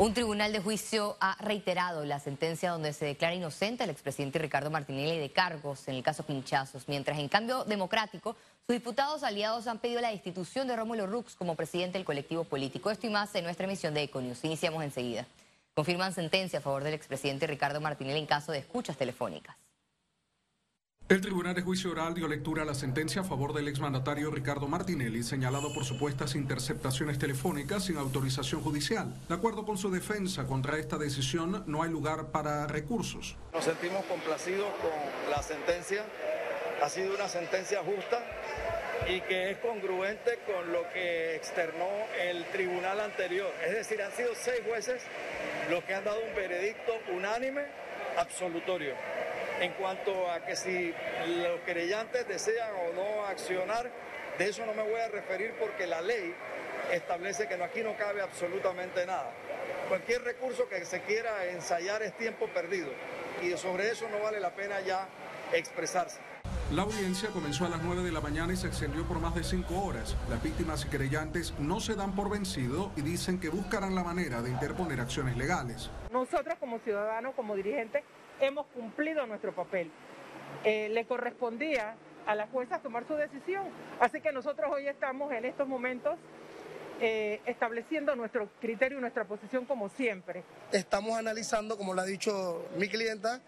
Un tribunal de juicio ha reiterado la sentencia donde se declara inocente al expresidente Ricardo Martinelli de cargos en el caso Pinchazos, mientras en cambio democrático sus diputados aliados han pedido la destitución de Rómulo Rux como presidente del colectivo político. Esto y más en nuestra emisión de Econius. Iniciamos enseguida. Confirman sentencia a favor del expresidente Ricardo Martinelli en caso de escuchas telefónicas. El Tribunal de Juicio Oral dio lectura a la sentencia a favor del exmandatario Ricardo Martinelli, señalado por supuestas interceptaciones telefónicas sin autorización judicial. De acuerdo con su defensa contra esta decisión, no hay lugar para recursos. Nos sentimos complacidos con la sentencia. Ha sido una sentencia justa y que es congruente con lo que externó el tribunal anterior. Es decir, han sido seis jueces los que han dado un veredicto unánime absolutorio en cuanto a que si los querellantes desean o no accionar, de eso no me voy a referir porque la ley establece que aquí no cabe absolutamente nada. Cualquier recurso que se quiera ensayar es tiempo perdido y sobre eso no vale la pena ya expresarse. La audiencia comenzó a las 9 de la mañana y se extendió por más de 5 horas. Las víctimas y querellantes no se dan por vencido y dicen que buscarán la manera de interponer acciones legales. Nosotros como ciudadanos, como dirigentes, hemos cumplido nuestro papel. Eh, le correspondía a las juezas tomar su decisión. Así que nosotros hoy estamos en estos momentos eh, estableciendo nuestro criterio y nuestra posición como siempre. Estamos analizando, como lo ha dicho mi clienta,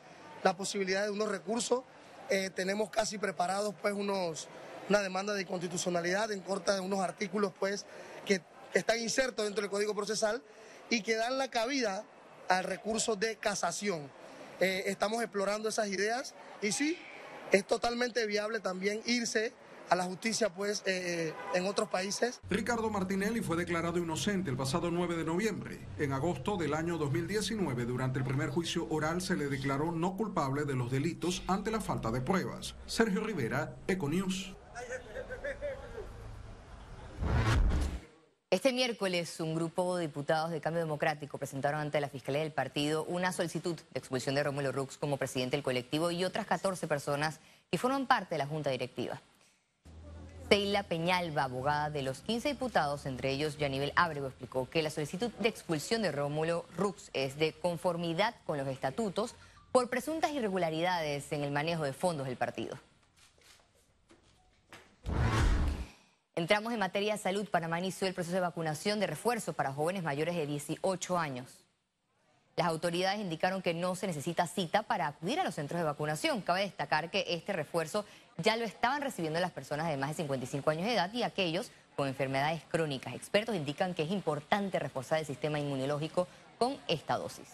la posibilidad de unos recursos. Eh, tenemos casi preparados pues unos, una demanda de inconstitucionalidad en corta de unos artículos pues que están insertos dentro del Código Procesal y que dan la cabida al recurso de casación. Eh, estamos explorando esas ideas y sí, es totalmente viable también irse a la justicia pues eh, eh, en otros países. Ricardo Martinelli fue declarado inocente el pasado 9 de noviembre. En agosto del año 2019, durante el primer juicio oral, se le declaró no culpable de los delitos ante la falta de pruebas. Sergio Rivera, Econews. Este miércoles, un grupo de diputados de Cambio Democrático presentaron ante la Fiscalía del partido una solicitud de expulsión de Rómulo Rux como presidente del colectivo y otras 14 personas que forman parte de la Junta Directiva. Seila Peñalba, abogada de los 15 diputados, entre ellos Yanivel Ábrego, explicó que la solicitud de expulsión de Rómulo Rux es de conformidad con los estatutos por presuntas irregularidades en el manejo de fondos del partido. Entramos en materia de salud. Panamá inició el proceso de vacunación de refuerzo para jóvenes mayores de 18 años. Las autoridades indicaron que no se necesita cita para acudir a los centros de vacunación. Cabe destacar que este refuerzo ya lo estaban recibiendo las personas de más de 55 años de edad y aquellos con enfermedades crónicas. Expertos indican que es importante reforzar el sistema inmunológico con esta dosis.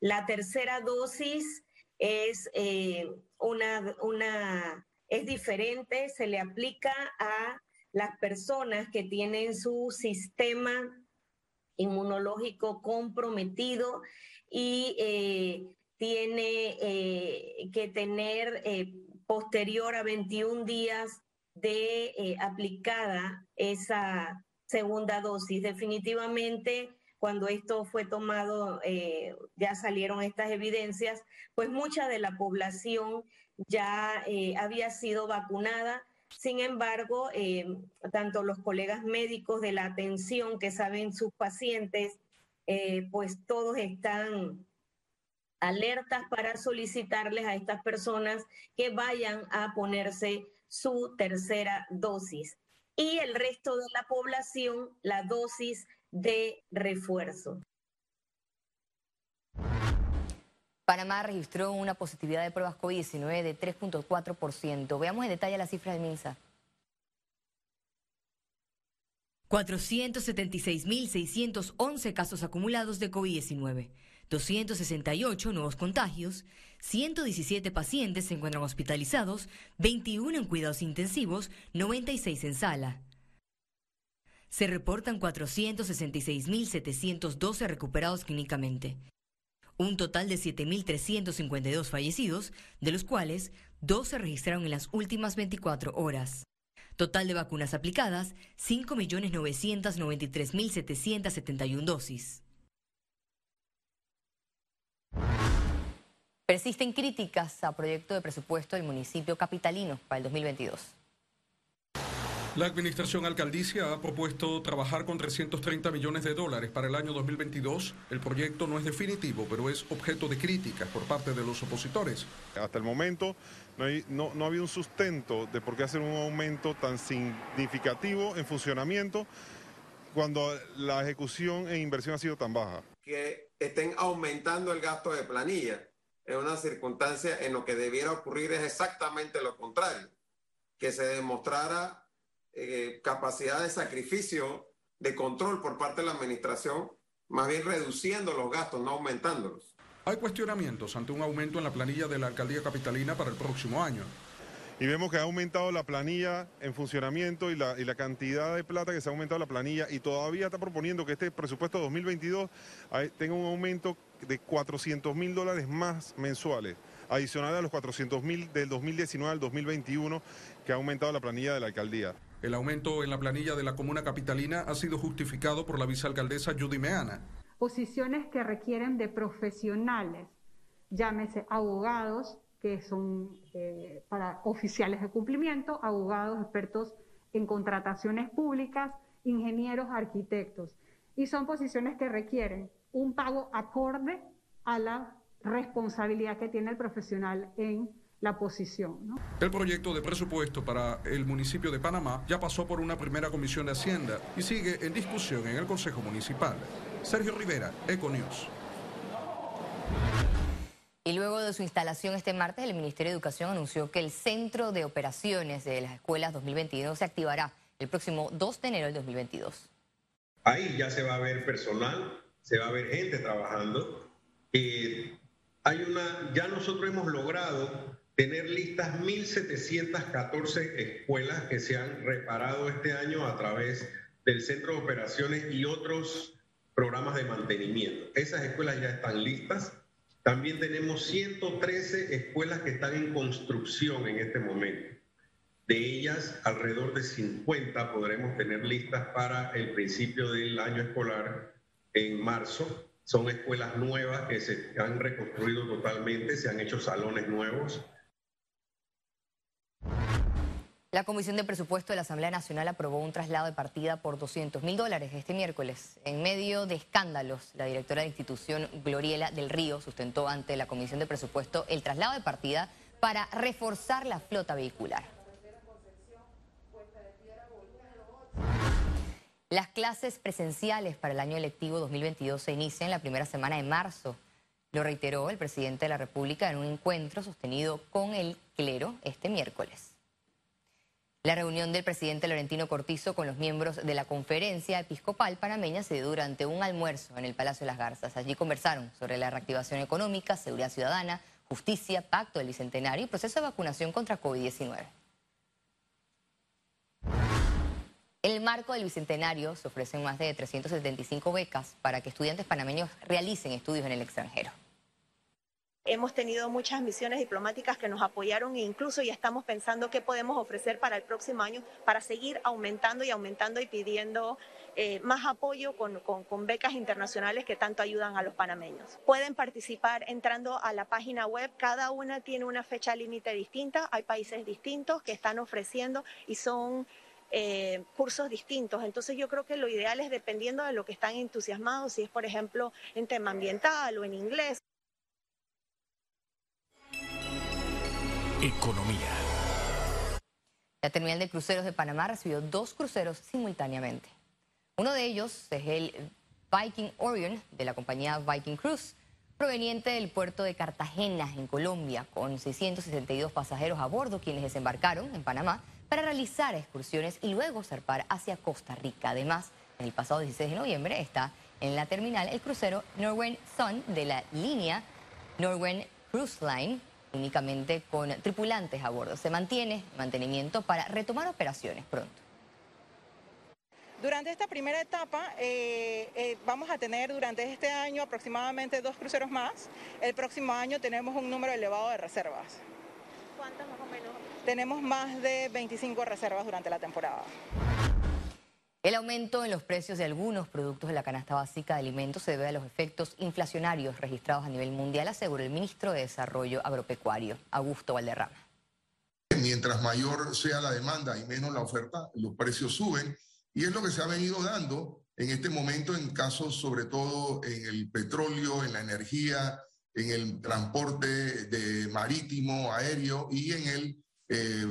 La tercera dosis es eh, una, una es diferente, se le aplica a las personas que tienen su sistema inmunológico comprometido y eh, tiene eh, que tener eh, posterior a 21 días de aplicada esa segunda dosis. Definitivamente, cuando esto fue tomado, ya salieron estas evidencias, pues mucha de la población ya había sido vacunada sin embargo, eh, tanto los colegas médicos de la atención que saben sus pacientes, eh, pues todos están alertas para solicitarles a estas personas que vayan a ponerse su tercera dosis y el resto de la población la dosis de refuerzo. Panamá registró una positividad de pruebas COVID-19 de 3.4%. Veamos en detalle las cifras de MINSA. 476.611 casos acumulados de COVID-19, 268 nuevos contagios, 117 pacientes se encuentran hospitalizados, 21 en cuidados intensivos, 96 en sala. Se reportan 466.712 recuperados clínicamente un total de 7.352 fallecidos, de los cuales dos se registraron en las últimas 24 horas. Total de vacunas aplicadas, 5.993.771 dosis. Persisten críticas a proyecto de presupuesto del municipio capitalino para el 2022. La administración alcaldicia ha propuesto trabajar con 330 millones de dólares para el año 2022. El proyecto no es definitivo, pero es objeto de críticas por parte de los opositores. Hasta el momento no, hay, no, no había un sustento de por qué hacer un aumento tan significativo en funcionamiento cuando la ejecución e inversión ha sido tan baja. Que estén aumentando el gasto de planilla en una circunstancia en lo que debiera ocurrir es exactamente lo contrario, que se demostrara eh, capacidad de sacrificio, de control por parte de la administración, más bien reduciendo los gastos, no aumentándolos. Hay cuestionamientos ante un aumento en la planilla de la alcaldía capitalina para el próximo año. Y vemos que ha aumentado la planilla en funcionamiento y la, y la cantidad de plata que se ha aumentado la planilla y todavía está proponiendo que este presupuesto 2022 tenga un aumento de 400 mil dólares más mensuales adicional a los 400 mil del 2019 al 2021 que ha aumentado la planilla de la alcaldía. El aumento en la planilla de la comuna capitalina ha sido justificado por la vicealcaldesa Judy Meana. Posiciones que requieren de profesionales, llámese abogados, que son eh, para oficiales de cumplimiento, abogados expertos en contrataciones públicas, ingenieros, arquitectos. Y son posiciones que requieren un pago acorde a la responsabilidad que tiene el profesional en la posición. El proyecto de presupuesto para el municipio de Panamá ya pasó por una primera comisión de Hacienda y sigue en discusión en el Consejo Municipal. Sergio Rivera, Econews. Y luego de su instalación este martes, el Ministerio de Educación anunció que el Centro de Operaciones de las Escuelas 2022 se activará el próximo 2 de enero del 2022. Ahí ya se va a ver personal, se va a ver gente trabajando. Eh, hay una, ya nosotros hemos logrado tener listas 1.714 escuelas que se han reparado este año a través del Centro de Operaciones y otros programas de mantenimiento. Esas escuelas ya están listas. También tenemos 113 escuelas que están en construcción en este momento. De ellas, alrededor de 50 podremos tener listas para el principio del año escolar en marzo. Son escuelas nuevas que se han reconstruido totalmente, se han hecho salones nuevos la Comisión de Presupuesto de la Asamblea Nacional aprobó un traslado de partida por 200 mil dólares este miércoles. En medio de escándalos, la directora de institución, Gloriela del Río, sustentó ante la Comisión de Presupuesto el traslado de partida para reforzar la flota vehicular. Las clases presenciales para el año electivo 2022 se inician la primera semana de marzo. Lo reiteró el presidente de la República en un encuentro sostenido con el clero este miércoles. La reunión del presidente Laurentino Cortizo con los miembros de la conferencia episcopal panameña se dio durante un almuerzo en el Palacio de las Garzas. Allí conversaron sobre la reactivación económica, seguridad ciudadana, justicia, pacto del bicentenario y proceso de vacunación contra COVID-19. En el marco del bicentenario se ofrecen más de 375 becas para que estudiantes panameños realicen estudios en el extranjero. Hemos tenido muchas misiones diplomáticas que nos apoyaron e incluso ya estamos pensando qué podemos ofrecer para el próximo año para seguir aumentando y aumentando y pidiendo eh, más apoyo con, con, becas internacionales que tanto ayudan a los panameños. Pueden participar entrando a la página web, cada una tiene una fecha límite distinta, hay países distintos que están ofreciendo y son eh, cursos distintos. Entonces yo creo que lo ideal es dependiendo de lo que están entusiasmados, si es por ejemplo en tema ambiental o en inglés. Economía. La terminal de cruceros de Panamá recibió dos cruceros simultáneamente. Uno de ellos es el Viking Orion de la compañía Viking Cruise, proveniente del puerto de Cartagena, en Colombia, con 662 pasajeros a bordo, quienes desembarcaron en Panamá para realizar excursiones y luego zarpar hacia Costa Rica. Además, el pasado 16 de noviembre está en la terminal el crucero Norwen Sun de la línea Norwen Cruise Line, únicamente con tripulantes a bordo. Se mantiene mantenimiento para retomar operaciones pronto. Durante esta primera etapa eh, eh, vamos a tener durante este año aproximadamente dos cruceros más. El próximo año tenemos un número elevado de reservas. ¿Cuántas más o menos? Tenemos más de 25 reservas durante la temporada. El aumento en los precios de algunos productos de la canasta básica de alimentos se debe a los efectos inflacionarios registrados a nivel mundial, aseguró el ministro de Desarrollo Agropecuario, Augusto Valderrama. mientras mayor sea la demanda y menos la oferta, los precios suben. Y es lo que se ha venido dando en este momento en casos sobre todo en el petróleo, en la energía, en el transporte de marítimo, aéreo y en el, eh,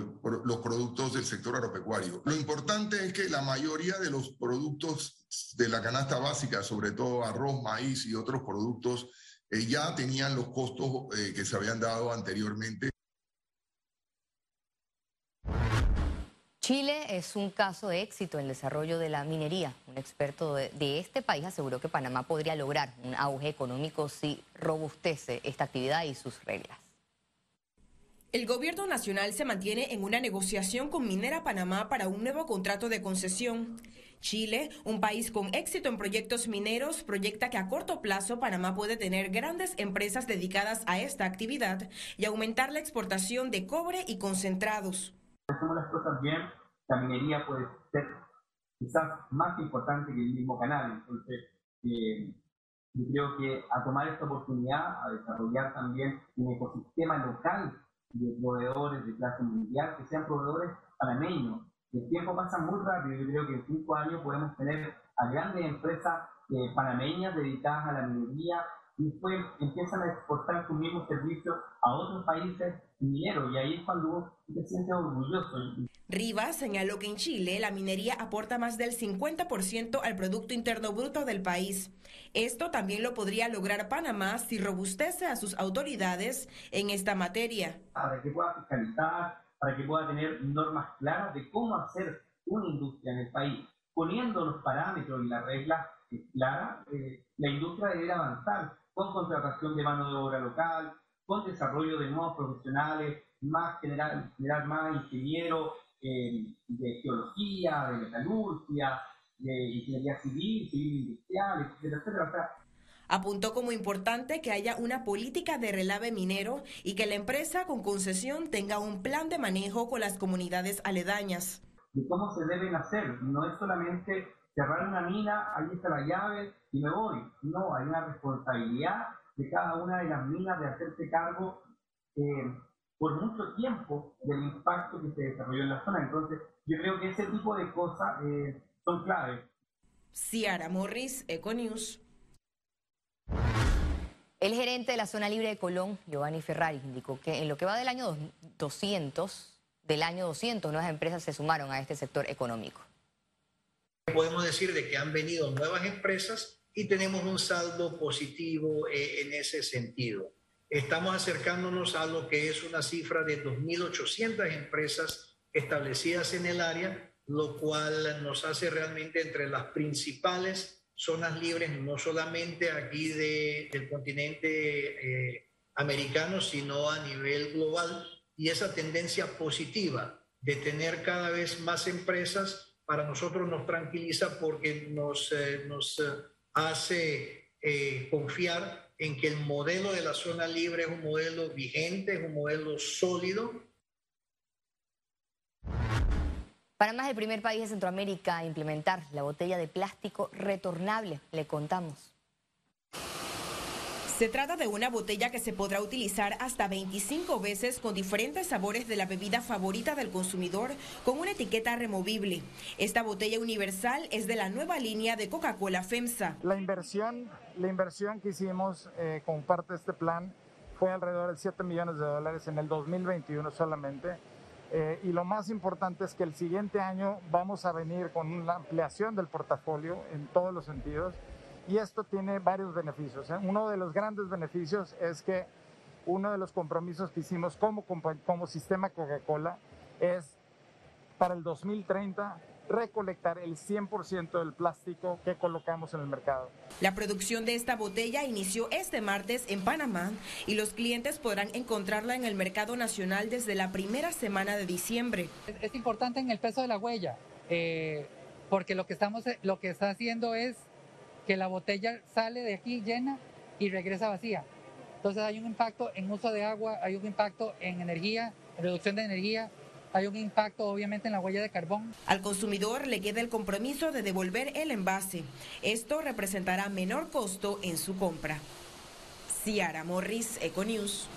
los productos del sector agropecuario. Lo importante es que la mayoría de los productos de la canasta básica, sobre todo arroz, maíz y otros productos, eh, ya tenían los costos eh, que se habían dado anteriormente. Chile es un caso de éxito en el desarrollo de la minería. Un experto de, este país aseguró que Panamá podría lograr un auge económico si robustece esta actividad y sus reglas. El gobierno nacional se mantiene en una negociación con Minera Panamá para un nuevo contrato de concesión. Chile, un país con éxito en proyectos mineros, proyecta que a corto plazo Panamá puede tener grandes empresas dedicadas a esta actividad y aumentar la exportación de cobre y concentrados hacemos las cosas bien, la minería puede ser quizás más importante que el mismo canal. Entonces, eh, yo creo que a tomar esta oportunidad, a desarrollar también un ecosistema local de proveedores de clase mundial, que sean proveedores panameños. El tiempo pasa muy rápido, yo creo que en cinco años podemos tener a grandes empresas eh, panameñas dedicadas a la minería y después empiezan a exportar sus mismos servicios a otros países mineros y ahí es cuando uno se siente orgulloso. Rivas señaló que en Chile la minería aporta más del 50% al Producto Interno Bruto del país. Esto también lo podría lograr Panamá si robustece a sus autoridades en esta materia. Para que pueda fiscalizar, para que pueda tener normas claras de cómo hacer una industria en el país, poniendo los parámetros y las reglas claras, eh, la industria debe avanzar con contratación de mano de obra local, con desarrollo de nuevos profesionales, más generar, generar más ingenieros eh, de geología, de metalurgia, de ingeniería civil, civil industrial, etcétera, etcétera. Apuntó como importante que haya una política de relave minero y que la empresa con concesión tenga un plan de manejo con las comunidades aledañas. ¿Y cómo se deben hacer? No es solamente cerrar una mina, ahí está la llave y me voy. No, hay una responsabilidad de cada una de las minas de hacerse cargo eh, por mucho tiempo del impacto que se desarrolló en la zona. Entonces, yo creo que ese tipo de cosas eh, son claves. Ciara Morris, Econews. El gerente de la zona libre de Colón, Giovanni Ferrari, indicó que en lo que va del año 200, del año 200, nuevas empresas se sumaron a este sector económico podemos decir de que han venido nuevas empresas y tenemos un saldo positivo eh, en ese sentido. Estamos acercándonos a lo que es una cifra de 2.800 empresas establecidas en el área, lo cual nos hace realmente entre las principales zonas libres, no solamente aquí del continente eh, americano, sino a nivel global. Y esa tendencia positiva de tener cada vez más empresas para nosotros nos tranquiliza porque nos, eh, eh, hace eh, confiar en que el modelo de la zona libre es un modelo vigente, es un modelo sólido. Panamá es el primer país de Centroamérica a implementar la botella de plástico retornable, le contamos. Se trata de una botella que se podrá utilizar hasta 25 veces con diferentes sabores de la bebida favorita del consumidor con una etiqueta removible. Esta botella universal es de la nueva línea de Coca-Cola FEMSA. La inversión, la inversión que hicimos eh, con parte de este plan fue alrededor de 7 millones de dólares en el 2021 solamente. Eh, y lo más importante es que el siguiente año vamos a venir con una ampliación del portafolio en todos los sentidos y esto tiene varios beneficios. ¿eh? Uno de los grandes beneficios es que uno de los compromisos que hicimos como, como sistema Coca-Cola es para el 2030 recolectar el 100% del plástico que colocamos en el mercado. La producción de esta botella inició este martes en Panamá y los clientes podrán encontrarla en el mercado nacional desde la primera semana de diciembre. Es, importante en el peso de la huella, eh, porque lo que, estamos, lo que está haciendo es que la botella sale de aquí llena y regresa vacía. Entonces hay un impacto en uso de agua, hay un impacto en energía, reducción de energía, hay un impacto obviamente en la huella de carbón. Al consumidor le queda el compromiso de devolver el envase. Esto representará menor costo en su compra. Ciara Morris, Econews.